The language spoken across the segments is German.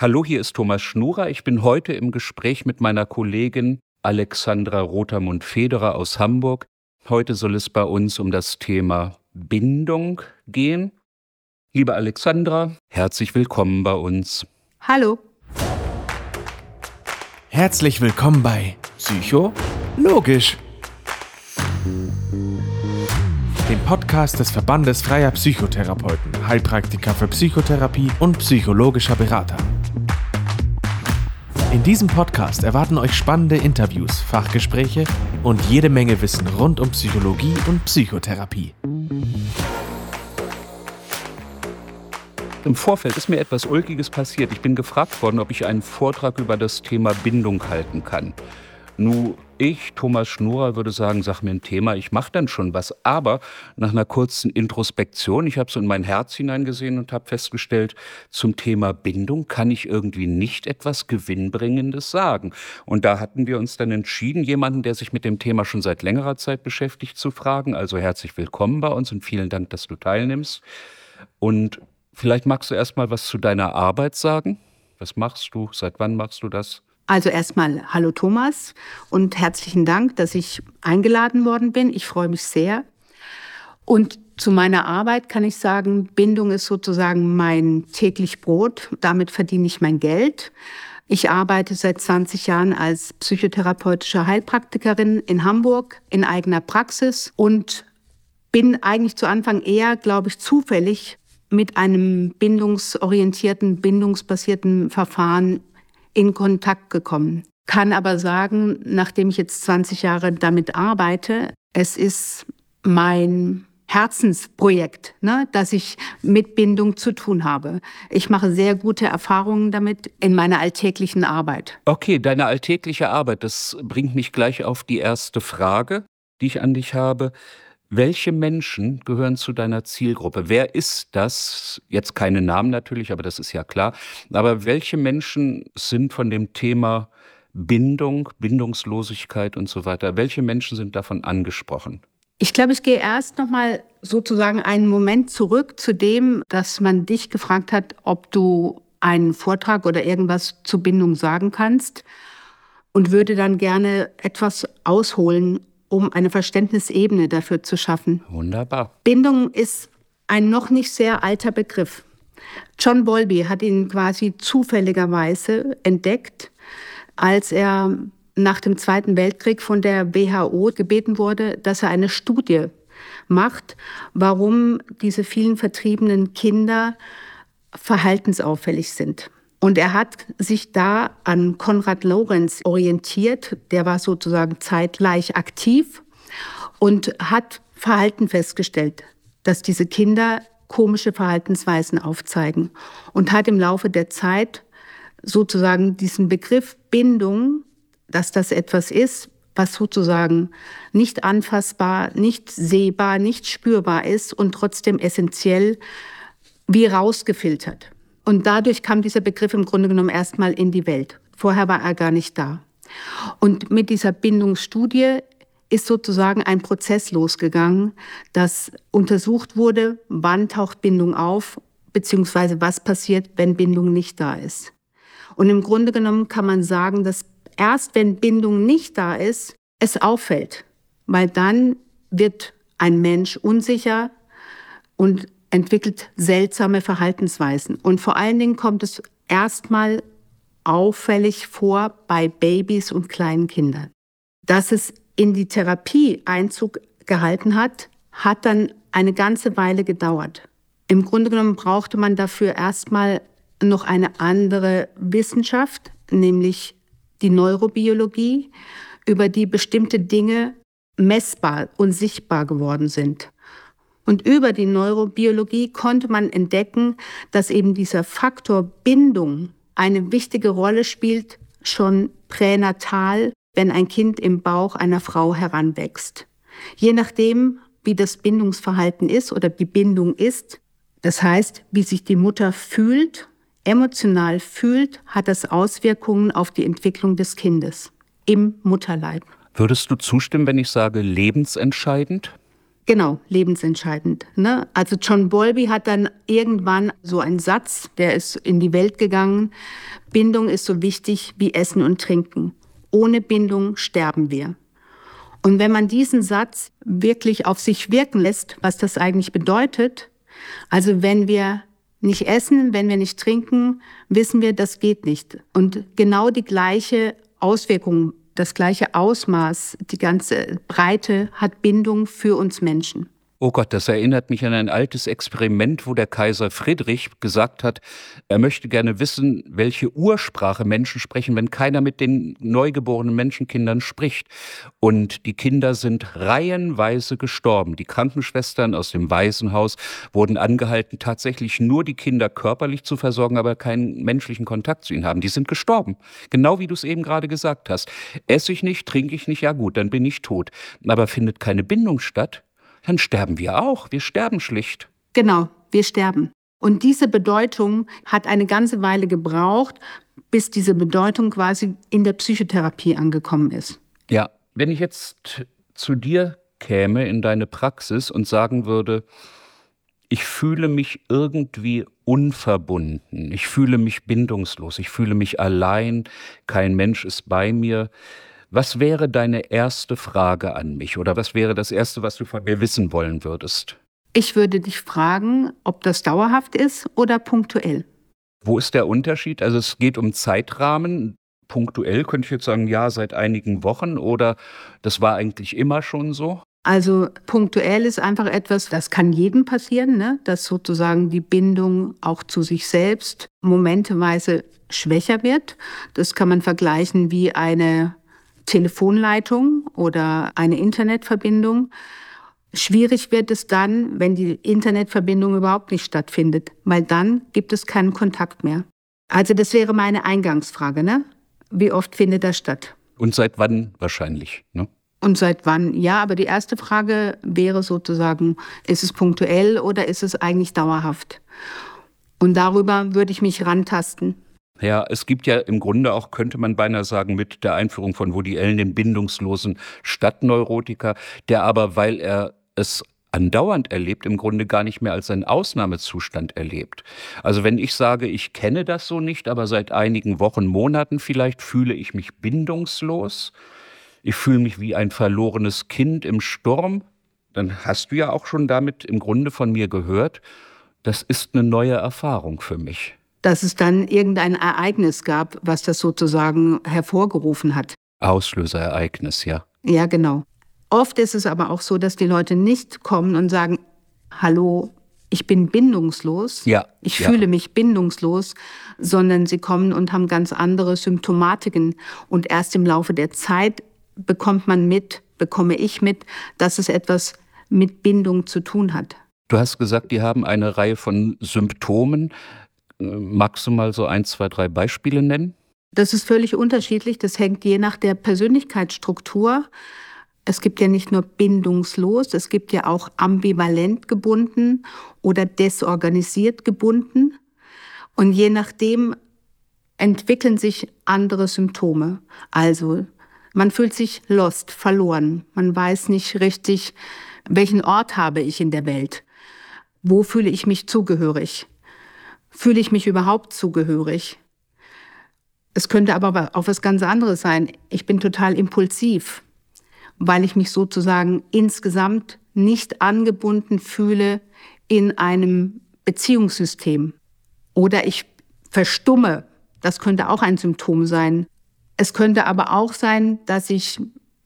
Hallo, hier ist Thomas Schnurer. Ich bin heute im Gespräch mit meiner Kollegin Alexandra Rotermund-Federer aus Hamburg. Heute soll es bei uns um das Thema Bindung gehen. Liebe Alexandra, herzlich willkommen bei uns. Hallo. Herzlich willkommen bei Psycho Logisch. Dem Podcast des Verbandes freier Psychotherapeuten, Heilpraktiker für Psychotherapie und psychologischer Berater. In diesem Podcast erwarten euch spannende Interviews, Fachgespräche und jede Menge Wissen rund um Psychologie und Psychotherapie. Im Vorfeld ist mir etwas Ulkiges passiert. Ich bin gefragt worden, ob ich einen Vortrag über das Thema Bindung halten kann. Nu, ich, Thomas Schnurer, würde sagen, sag mir ein Thema, ich mache dann schon was. Aber nach einer kurzen Introspektion, ich habe so in mein Herz hineingesehen und habe festgestellt, zum Thema Bindung kann ich irgendwie nicht etwas Gewinnbringendes sagen. Und da hatten wir uns dann entschieden, jemanden, der sich mit dem Thema schon seit längerer Zeit beschäftigt, zu fragen. Also herzlich willkommen bei uns und vielen Dank, dass du teilnimmst. Und vielleicht magst du erst mal was zu deiner Arbeit sagen. Was machst du? Seit wann machst du das? Also erstmal hallo Thomas und herzlichen Dank, dass ich eingeladen worden bin. Ich freue mich sehr. Und zu meiner Arbeit kann ich sagen, Bindung ist sozusagen mein täglich Brot. Damit verdiene ich mein Geld. Ich arbeite seit 20 Jahren als psychotherapeutische Heilpraktikerin in Hamburg in eigener Praxis und bin eigentlich zu Anfang eher, glaube ich, zufällig mit einem bindungsorientierten, bindungsbasierten Verfahren in Kontakt gekommen. Kann aber sagen, nachdem ich jetzt 20 Jahre damit arbeite, es ist mein Herzensprojekt, ne, dass ich mit Bindung zu tun habe. Ich mache sehr gute Erfahrungen damit in meiner alltäglichen Arbeit. Okay, deine alltägliche Arbeit, das bringt mich gleich auf die erste Frage, die ich an dich habe. Welche Menschen gehören zu deiner Zielgruppe? Wer ist das? Jetzt keine Namen natürlich, aber das ist ja klar. Aber welche Menschen sind von dem Thema Bindung, Bindungslosigkeit und so weiter, welche Menschen sind davon angesprochen? Ich glaube, ich gehe erst noch mal sozusagen einen Moment zurück zu dem, dass man dich gefragt hat, ob du einen Vortrag oder irgendwas zur Bindung sagen kannst und würde dann gerne etwas ausholen um eine Verständnisebene dafür zu schaffen. Wunderbar. Bindung ist ein noch nicht sehr alter Begriff. John Bowlby hat ihn quasi zufälligerweise entdeckt, als er nach dem Zweiten Weltkrieg von der WHO gebeten wurde, dass er eine Studie macht, warum diese vielen vertriebenen Kinder verhaltensauffällig sind. Und er hat sich da an Konrad Lorenz orientiert, der war sozusagen zeitgleich aktiv und hat Verhalten festgestellt, dass diese Kinder komische Verhaltensweisen aufzeigen und hat im Laufe der Zeit sozusagen diesen Begriff Bindung, dass das etwas ist, was sozusagen nicht anfassbar, nicht sehbar, nicht spürbar ist und trotzdem essentiell wie rausgefiltert. Und dadurch kam dieser Begriff im Grunde genommen erstmal in die Welt. Vorher war er gar nicht da. Und mit dieser Bindungsstudie ist sozusagen ein Prozess losgegangen, dass untersucht wurde, wann taucht Bindung auf, beziehungsweise was passiert, wenn Bindung nicht da ist. Und im Grunde genommen kann man sagen, dass erst wenn Bindung nicht da ist, es auffällt, weil dann wird ein Mensch unsicher und entwickelt seltsame Verhaltensweisen. Und vor allen Dingen kommt es erstmal auffällig vor bei Babys und kleinen Kindern. Dass es in die Therapie Einzug gehalten hat, hat dann eine ganze Weile gedauert. Im Grunde genommen brauchte man dafür erstmal noch eine andere Wissenschaft, nämlich die Neurobiologie, über die bestimmte Dinge messbar und sichtbar geworden sind. Und über die Neurobiologie konnte man entdecken, dass eben dieser Faktor Bindung eine wichtige Rolle spielt, schon pränatal, wenn ein Kind im Bauch einer Frau heranwächst. Je nachdem, wie das Bindungsverhalten ist oder die Bindung ist, das heißt, wie sich die Mutter fühlt, emotional fühlt, hat das Auswirkungen auf die Entwicklung des Kindes im Mutterleib. Würdest du zustimmen, wenn ich sage lebensentscheidend? Genau, lebensentscheidend. Ne? Also John Bowlby hat dann irgendwann so einen Satz, der ist in die Welt gegangen. Bindung ist so wichtig wie Essen und Trinken. Ohne Bindung sterben wir. Und wenn man diesen Satz wirklich auf sich wirken lässt, was das eigentlich bedeutet, also wenn wir nicht essen, wenn wir nicht trinken, wissen wir, das geht nicht. Und genau die gleiche Auswirkung das gleiche Ausmaß, die ganze Breite hat Bindung für uns Menschen. Oh Gott, das erinnert mich an ein altes Experiment, wo der Kaiser Friedrich gesagt hat, er möchte gerne wissen, welche Ursprache Menschen sprechen, wenn keiner mit den neugeborenen Menschenkindern spricht. Und die Kinder sind reihenweise gestorben. Die Krankenschwestern aus dem Waisenhaus wurden angehalten, tatsächlich nur die Kinder körperlich zu versorgen, aber keinen menschlichen Kontakt zu ihnen haben. Die sind gestorben. Genau wie du es eben gerade gesagt hast. Esse ich nicht, trinke ich nicht, ja gut, dann bin ich tot. Aber findet keine Bindung statt, dann sterben wir auch. Wir sterben schlicht. Genau, wir sterben. Und diese Bedeutung hat eine ganze Weile gebraucht, bis diese Bedeutung quasi in der Psychotherapie angekommen ist. Ja, wenn ich jetzt zu dir käme in deine Praxis und sagen würde, ich fühle mich irgendwie unverbunden, ich fühle mich bindungslos, ich fühle mich allein, kein Mensch ist bei mir, was wäre deine erste Frage an mich oder was wäre das Erste, was du von mir wissen wollen würdest? Ich würde dich fragen, ob das dauerhaft ist oder punktuell. Wo ist der Unterschied? Also es geht um Zeitrahmen. Punktuell könnte ich jetzt sagen, ja, seit einigen Wochen oder das war eigentlich immer schon so? Also punktuell ist einfach etwas, das kann jedem passieren, ne? dass sozusagen die Bindung auch zu sich selbst momenteweise schwächer wird. Das kann man vergleichen wie eine Telefonleitung oder eine Internetverbindung. Schwierig wird es dann, wenn die Internetverbindung überhaupt nicht stattfindet, weil dann gibt es keinen Kontakt mehr. Also das wäre meine Eingangsfrage, ne? Wie oft findet das statt? Und seit wann wahrscheinlich, ne? Und seit wann? Ja, aber die erste Frage wäre sozusagen, ist es punktuell oder ist es eigentlich dauerhaft? Und darüber würde ich mich rantasten. Ja, es gibt ja im Grunde auch, könnte man beinahe sagen, mit der Einführung von Woody Allen den bindungslosen Stadtneurotiker, der aber, weil er es andauernd erlebt, im Grunde gar nicht mehr als einen Ausnahmezustand erlebt. Also wenn ich sage, ich kenne das so nicht, aber seit einigen Wochen, Monaten vielleicht fühle ich mich bindungslos, ich fühle mich wie ein verlorenes Kind im Sturm, dann hast du ja auch schon damit im Grunde von mir gehört, das ist eine neue Erfahrung für mich dass es dann irgendein Ereignis gab, was das sozusagen hervorgerufen hat. Auslöserereignis, ja. Ja, genau. Oft ist es aber auch so, dass die Leute nicht kommen und sagen, hallo, ich bin bindungslos, ja, ich ja. fühle mich bindungslos, sondern sie kommen und haben ganz andere Symptomatiken. Und erst im Laufe der Zeit bekommt man mit, bekomme ich mit, dass es etwas mit Bindung zu tun hat. Du hast gesagt, die haben eine Reihe von Symptomen. Magst du mal so ein, zwei, drei Beispiele nennen? Das ist völlig unterschiedlich. Das hängt je nach der Persönlichkeitsstruktur. Es gibt ja nicht nur bindungslos, es gibt ja auch ambivalent gebunden oder desorganisiert gebunden. Und je nachdem entwickeln sich andere Symptome. Also man fühlt sich lost, verloren. Man weiß nicht richtig, welchen Ort habe ich in der Welt. Wo fühle ich mich zugehörig? Fühle ich mich überhaupt zugehörig? Es könnte aber auch was ganz anderes sein. Ich bin total impulsiv, weil ich mich sozusagen insgesamt nicht angebunden fühle in einem Beziehungssystem. Oder ich verstumme. Das könnte auch ein Symptom sein. Es könnte aber auch sein, dass ich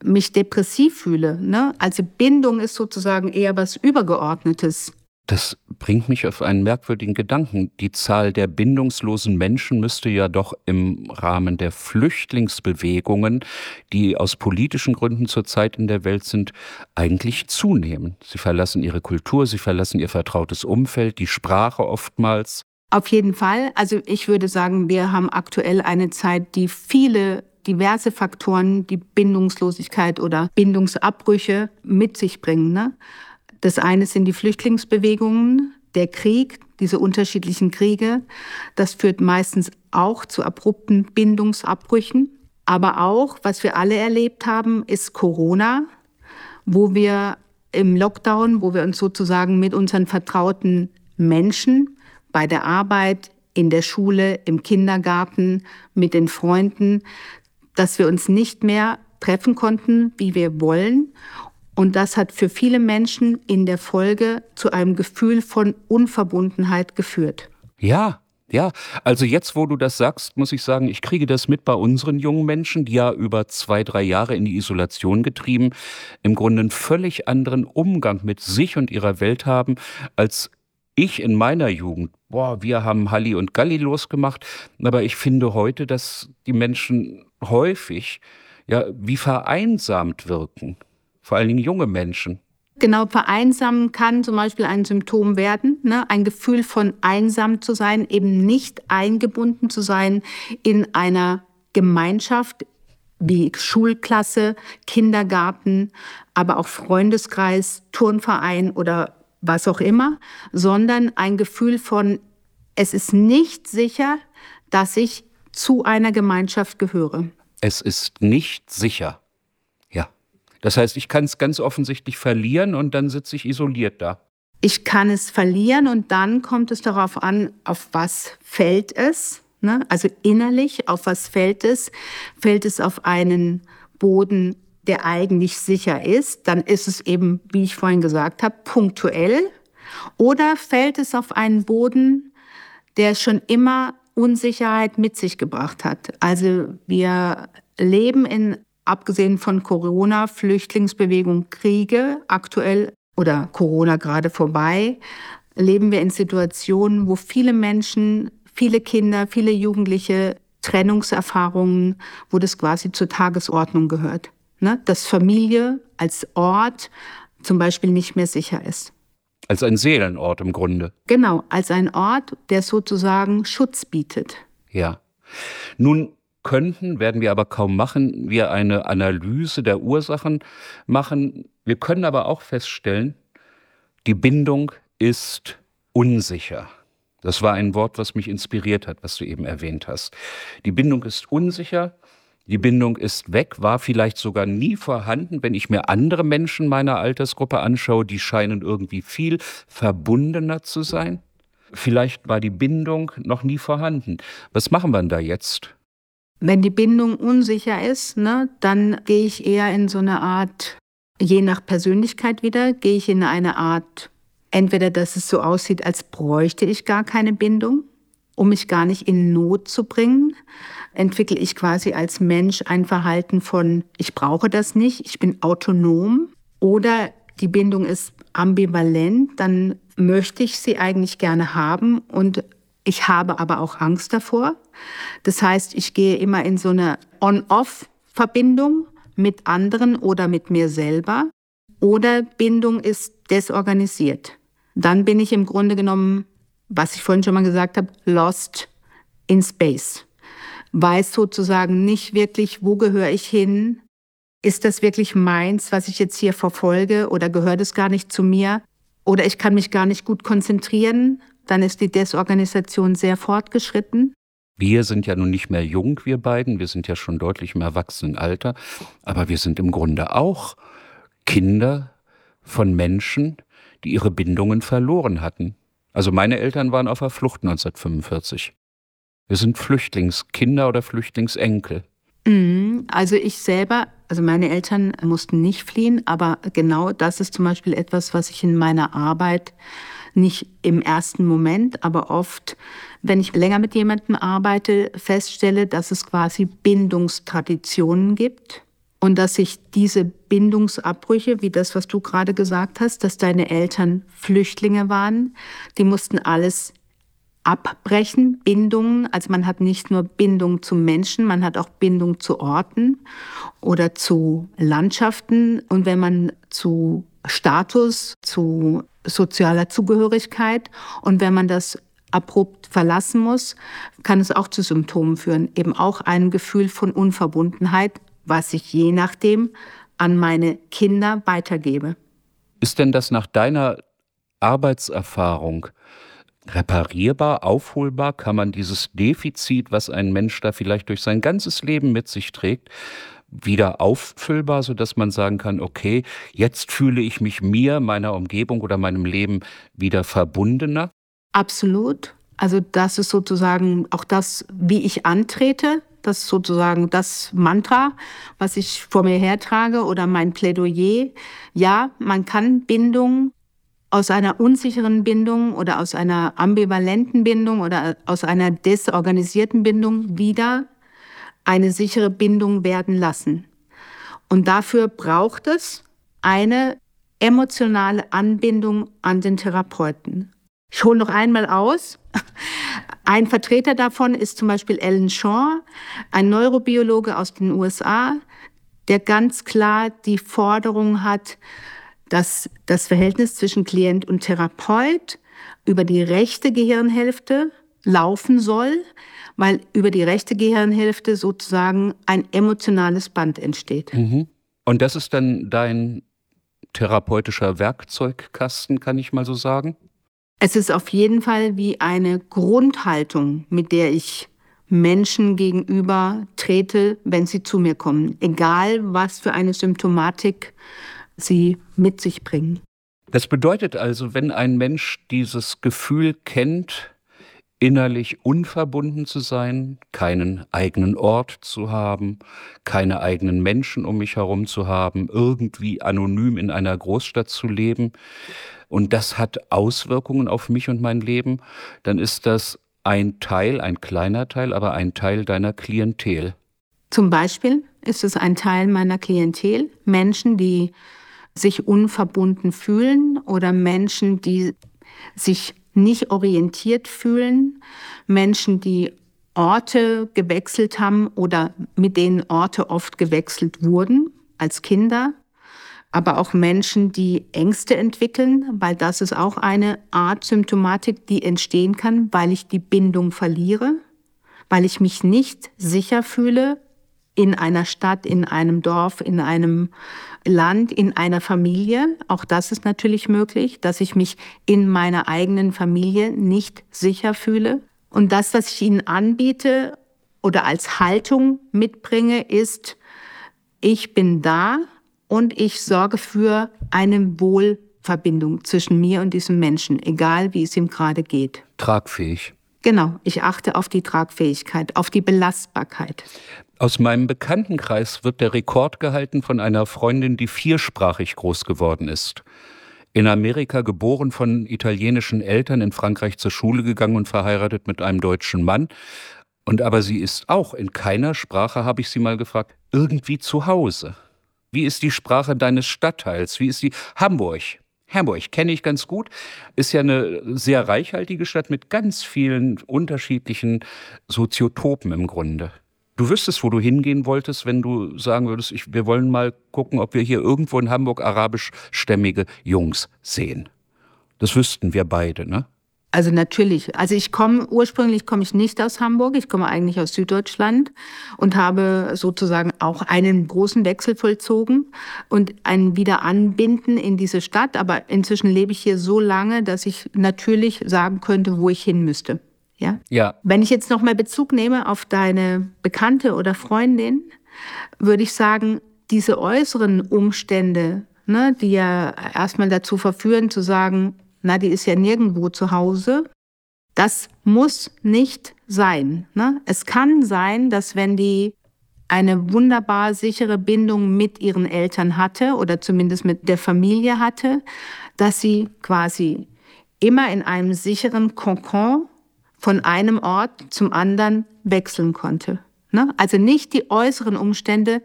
mich depressiv fühle. Ne? Also Bindung ist sozusagen eher was Übergeordnetes. Das bringt mich auf einen merkwürdigen Gedanken. Die Zahl der bindungslosen Menschen müsste ja doch im Rahmen der Flüchtlingsbewegungen, die aus politischen Gründen zurzeit in der Welt sind, eigentlich zunehmen. Sie verlassen ihre Kultur, sie verlassen ihr vertrautes Umfeld, die Sprache oftmals. Auf jeden Fall. Also ich würde sagen, wir haben aktuell eine Zeit, die viele diverse Faktoren, die Bindungslosigkeit oder Bindungsabbrüche mit sich bringen. Ne? Das eine sind die Flüchtlingsbewegungen, der Krieg, diese unterschiedlichen Kriege. Das führt meistens auch zu abrupten Bindungsabbrüchen. Aber auch, was wir alle erlebt haben, ist Corona, wo wir im Lockdown, wo wir uns sozusagen mit unseren vertrauten Menschen bei der Arbeit, in der Schule, im Kindergarten, mit den Freunden, dass wir uns nicht mehr treffen konnten, wie wir wollen. Und das hat für viele Menschen in der Folge zu einem Gefühl von Unverbundenheit geführt. Ja, ja, also jetzt, wo du das sagst, muss ich sagen, ich kriege das mit bei unseren jungen Menschen, die ja über zwei, drei Jahre in die Isolation getrieben, im Grunde einen völlig anderen Umgang mit sich und ihrer Welt haben, als ich in meiner Jugend. Boah, wir haben Halli und Galli losgemacht, aber ich finde heute, dass die Menschen häufig ja wie vereinsamt wirken, vor allen Dingen junge Menschen. Genau, vereinsamen kann zum Beispiel ein Symptom werden, ne? ein Gefühl von einsam zu sein, eben nicht eingebunden zu sein in einer Gemeinschaft wie Schulklasse, Kindergarten, aber auch Freundeskreis, Turnverein oder was auch immer, sondern ein Gefühl von, es ist nicht sicher, dass ich zu einer Gemeinschaft gehöre. Es ist nicht sicher. Das heißt, ich kann es ganz offensichtlich verlieren und dann sitze ich isoliert da. Ich kann es verlieren und dann kommt es darauf an, auf was fällt es. Ne? Also innerlich, auf was fällt es? Fällt es auf einen Boden, der eigentlich sicher ist, dann ist es eben, wie ich vorhin gesagt habe, punktuell. Oder fällt es auf einen Boden, der schon immer Unsicherheit mit sich gebracht hat. Also wir leben in abgesehen von Corona, Flüchtlingsbewegung, Kriege, aktuell oder Corona gerade vorbei, leben wir in Situationen, wo viele Menschen, viele Kinder, viele Jugendliche Trennungserfahrungen, wo das quasi zur Tagesordnung gehört. Ne? Dass Familie als Ort zum Beispiel nicht mehr sicher ist. Als ein Seelenort im Grunde. Genau, als ein Ort, der sozusagen Schutz bietet. Ja. Nun könnten, werden wir aber kaum machen, wir eine Analyse der Ursachen machen. Wir können aber auch feststellen, die Bindung ist unsicher. Das war ein Wort, was mich inspiriert hat, was du eben erwähnt hast. Die Bindung ist unsicher, die Bindung ist weg, war vielleicht sogar nie vorhanden. Wenn ich mir andere Menschen meiner Altersgruppe anschaue, die scheinen irgendwie viel verbundener zu sein. Vielleicht war die Bindung noch nie vorhanden. Was machen wir denn da jetzt? Wenn die Bindung unsicher ist, ne, dann gehe ich eher in so eine Art, je nach Persönlichkeit wieder, gehe ich in eine Art, entweder dass es so aussieht, als bräuchte ich gar keine Bindung, um mich gar nicht in Not zu bringen, entwickle ich quasi als Mensch ein Verhalten von, ich brauche das nicht, ich bin autonom. Oder die Bindung ist ambivalent, dann möchte ich sie eigentlich gerne haben und ich habe aber auch Angst davor. Das heißt, ich gehe immer in so eine On-Off-Verbindung mit anderen oder mit mir selber. Oder Bindung ist desorganisiert. Dann bin ich im Grunde genommen, was ich vorhin schon mal gesagt habe, lost in space. Weiß sozusagen nicht wirklich, wo gehöre ich hin? Ist das wirklich meins, was ich jetzt hier verfolge oder gehört es gar nicht zu mir? Oder ich kann mich gar nicht gut konzentrieren, dann ist die Desorganisation sehr fortgeschritten. Wir sind ja nun nicht mehr jung, wir beiden, wir sind ja schon deutlich im Erwachsenenalter, aber wir sind im Grunde auch Kinder von Menschen, die ihre Bindungen verloren hatten. Also meine Eltern waren auf der Flucht 1945. Wir sind Flüchtlingskinder oder Flüchtlingsenkel. Mhm. Also ich selber, also meine Eltern mussten nicht fliehen, aber genau das ist zum Beispiel etwas, was ich in meiner Arbeit nicht im ersten Moment, aber oft, wenn ich länger mit jemandem arbeite, feststelle, dass es quasi Bindungstraditionen gibt und dass sich diese Bindungsabbrüche, wie das, was du gerade gesagt hast, dass deine Eltern Flüchtlinge waren, die mussten alles abbrechen, Bindungen. Also man hat nicht nur Bindung zu Menschen, man hat auch Bindung zu Orten oder zu Landschaften. Und wenn man zu Status, zu sozialer Zugehörigkeit. Und wenn man das abrupt verlassen muss, kann es auch zu Symptomen führen. Eben auch ein Gefühl von Unverbundenheit, was ich je nachdem an meine Kinder weitergebe. Ist denn das nach deiner Arbeitserfahrung reparierbar, aufholbar? Kann man dieses Defizit, was ein Mensch da vielleicht durch sein ganzes Leben mit sich trägt, wieder auffüllbar, sodass man sagen kann, okay, jetzt fühle ich mich mir, meiner Umgebung oder meinem Leben wieder verbundener? Absolut. Also das ist sozusagen auch das, wie ich antrete. Das ist sozusagen das Mantra, was ich vor mir hertrage oder mein Plädoyer. Ja, man kann Bindung aus einer unsicheren Bindung oder aus einer ambivalenten Bindung oder aus einer desorganisierten Bindung wieder eine sichere Bindung werden lassen. Und dafür braucht es eine emotionale Anbindung an den Therapeuten. Ich hole noch einmal aus. Ein Vertreter davon ist zum Beispiel Alan Shaw, ein Neurobiologe aus den USA, der ganz klar die Forderung hat, dass das Verhältnis zwischen Klient und Therapeut über die rechte Gehirnhälfte laufen soll, weil über die rechte Gehirnhälfte sozusagen ein emotionales Band entsteht. Mhm. Und das ist dann dein therapeutischer Werkzeugkasten, kann ich mal so sagen? Es ist auf jeden Fall wie eine Grundhaltung, mit der ich Menschen gegenüber trete, wenn sie zu mir kommen, egal was für eine Symptomatik sie mit sich bringen. Das bedeutet also, wenn ein Mensch dieses Gefühl kennt, innerlich unverbunden zu sein, keinen eigenen Ort zu haben, keine eigenen Menschen um mich herum zu haben, irgendwie anonym in einer Großstadt zu leben, und das hat Auswirkungen auf mich und mein Leben, dann ist das ein Teil, ein kleiner Teil, aber ein Teil deiner Klientel. Zum Beispiel ist es ein Teil meiner Klientel, Menschen, die sich unverbunden fühlen oder Menschen, die sich nicht orientiert fühlen, Menschen, die Orte gewechselt haben oder mit denen Orte oft gewechselt wurden als Kinder, aber auch Menschen, die Ängste entwickeln, weil das ist auch eine Art Symptomatik, die entstehen kann, weil ich die Bindung verliere, weil ich mich nicht sicher fühle in einer Stadt, in einem Dorf, in einem Land, in einer Familie. Auch das ist natürlich möglich, dass ich mich in meiner eigenen Familie nicht sicher fühle. Und das, was ich ihnen anbiete oder als Haltung mitbringe, ist, ich bin da und ich sorge für eine Wohlverbindung zwischen mir und diesem Menschen, egal wie es ihm gerade geht. Tragfähig. Genau, ich achte auf die Tragfähigkeit, auf die Belastbarkeit. Aus meinem Bekanntenkreis wird der Rekord gehalten von einer Freundin, die viersprachig groß geworden ist. In Amerika geboren von italienischen Eltern, in Frankreich zur Schule gegangen und verheiratet mit einem deutschen Mann. Und aber sie ist auch in keiner Sprache, habe ich sie mal gefragt, irgendwie zu Hause. Wie ist die Sprache deines Stadtteils? Wie ist die Hamburg? Hamburg kenne ich ganz gut, ist ja eine sehr reichhaltige Stadt mit ganz vielen unterschiedlichen Soziotopen im Grunde. Du wüsstest, wo du hingehen wolltest, wenn du sagen würdest, ich, wir wollen mal gucken, ob wir hier irgendwo in Hamburg arabischstämmige Jungs sehen. Das wüssten wir beide, ne? Also natürlich. Also ich komme, ursprünglich komme ich nicht aus Hamburg, ich komme eigentlich aus Süddeutschland und habe sozusagen auch einen großen Wechsel vollzogen und ein Wiederanbinden in diese Stadt. Aber inzwischen lebe ich hier so lange, dass ich natürlich sagen könnte, wo ich hin müsste. Ja? ja. Wenn ich jetzt nochmal Bezug nehme auf deine Bekannte oder Freundin, würde ich sagen, diese äußeren Umstände, ne, die ja erstmal dazu verführen zu sagen, na, die ist ja nirgendwo zu Hause. Das muss nicht sein. Ne? Es kann sein, dass wenn die eine wunderbar sichere Bindung mit ihren Eltern hatte oder zumindest mit der Familie hatte, dass sie quasi immer in einem sicheren Kokon von einem Ort zum anderen wechseln konnte. Ne? Also nicht die äußeren Umstände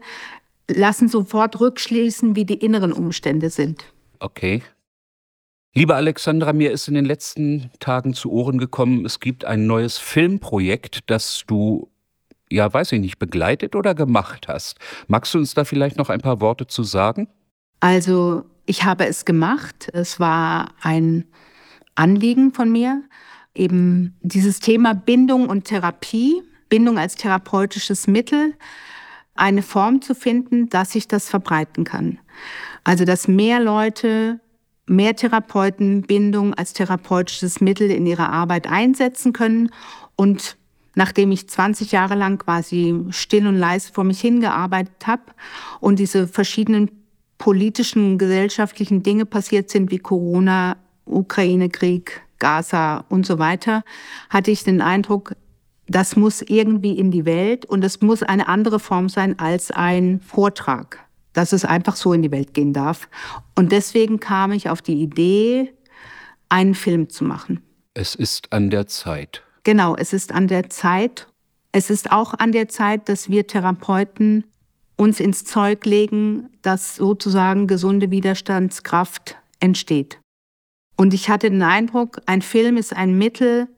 lassen sofort rückschließen, wie die inneren Umstände sind. Okay. Liebe Alexandra, mir ist in den letzten Tagen zu Ohren gekommen, es gibt ein neues Filmprojekt, das du, ja, weiß ich nicht, begleitet oder gemacht hast. Magst du uns da vielleicht noch ein paar Worte zu sagen? Also, ich habe es gemacht. Es war ein Anliegen von mir, eben dieses Thema Bindung und Therapie, Bindung als therapeutisches Mittel, eine Form zu finden, dass ich das verbreiten kann. Also, dass mehr Leute mehr Therapeuten Bindung als therapeutisches Mittel in ihrer Arbeit einsetzen können und nachdem ich 20 Jahre lang quasi still und leise vor mich hingearbeitet habe und diese verschiedenen politischen, gesellschaftlichen Dinge passiert sind, wie Corona, Ukraine-Krieg, Gaza und so weiter, hatte ich den Eindruck, das muss irgendwie in die Welt und es muss eine andere Form sein als ein Vortrag, dass es einfach so in die Welt gehen darf. Und deswegen kam ich auf die Idee, einen Film zu machen. Es ist an der Zeit. Genau, es ist an der Zeit. Es ist auch an der Zeit, dass wir Therapeuten uns ins Zeug legen, dass sozusagen gesunde Widerstandskraft entsteht. Und ich hatte den Eindruck, ein Film ist ein Mittel,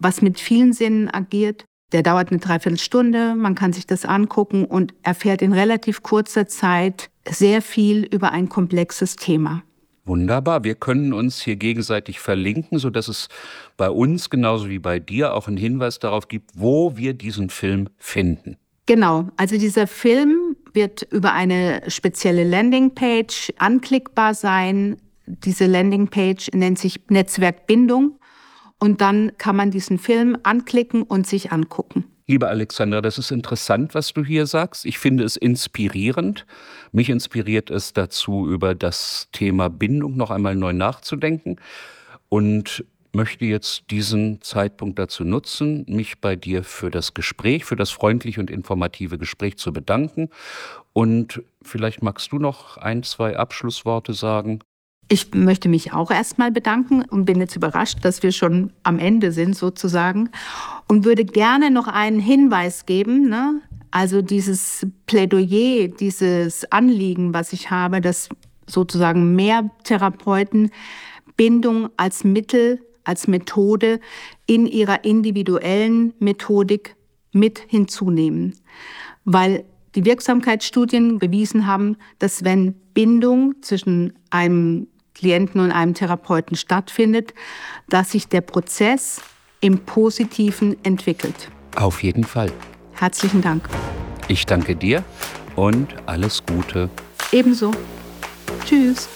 was mit vielen Sinnen agiert. Der dauert eine Dreiviertelstunde, man kann sich das angucken und erfährt in relativ kurzer Zeit sehr viel über ein komplexes Thema. Wunderbar. Wir können uns hier gegenseitig verlinken, sodass es bei uns genauso wie bei dir auch einen Hinweis darauf gibt, wo wir diesen Film finden. Genau. Also dieser Film wird über eine spezielle Landingpage anklickbar sein. Diese Landingpage nennt sich Netzwerk Bindung. Und dann kann man diesen Film anklicken und sich angucken. Liebe Alexandra, das ist interessant, was du hier sagst. Ich finde es inspirierend. Mich inspiriert es dazu, über das Thema Bindung noch einmal neu nachzudenken und möchte jetzt diesen Zeitpunkt dazu nutzen, mich bei dir für das Gespräch, für das freundliche und informative Gespräch zu bedanken. Und vielleicht magst du noch ein, zwei Abschlussworte sagen. Ich möchte mich auch erstmal bedanken und bin jetzt überrascht, dass wir schon am Ende sind sozusagen und würde gerne noch einen Hinweis geben. Ne? Also dieses Plädoyer, dieses Anliegen, was ich habe, dass sozusagen mehr Therapeuten Bindung als Mittel, als Methode in ihrer individuellen Methodik mit hinzunehmen. Weil die Wirksamkeitsstudien bewiesen haben, dass wenn Bindung zwischen einem Klienten und einem Therapeuten stattfindet, dass sich der Prozess im Positiven entwickelt. Auf jeden Fall. Herzlichen Dank. Ich danke dir und alles Gute. Ebenso. Tschüss.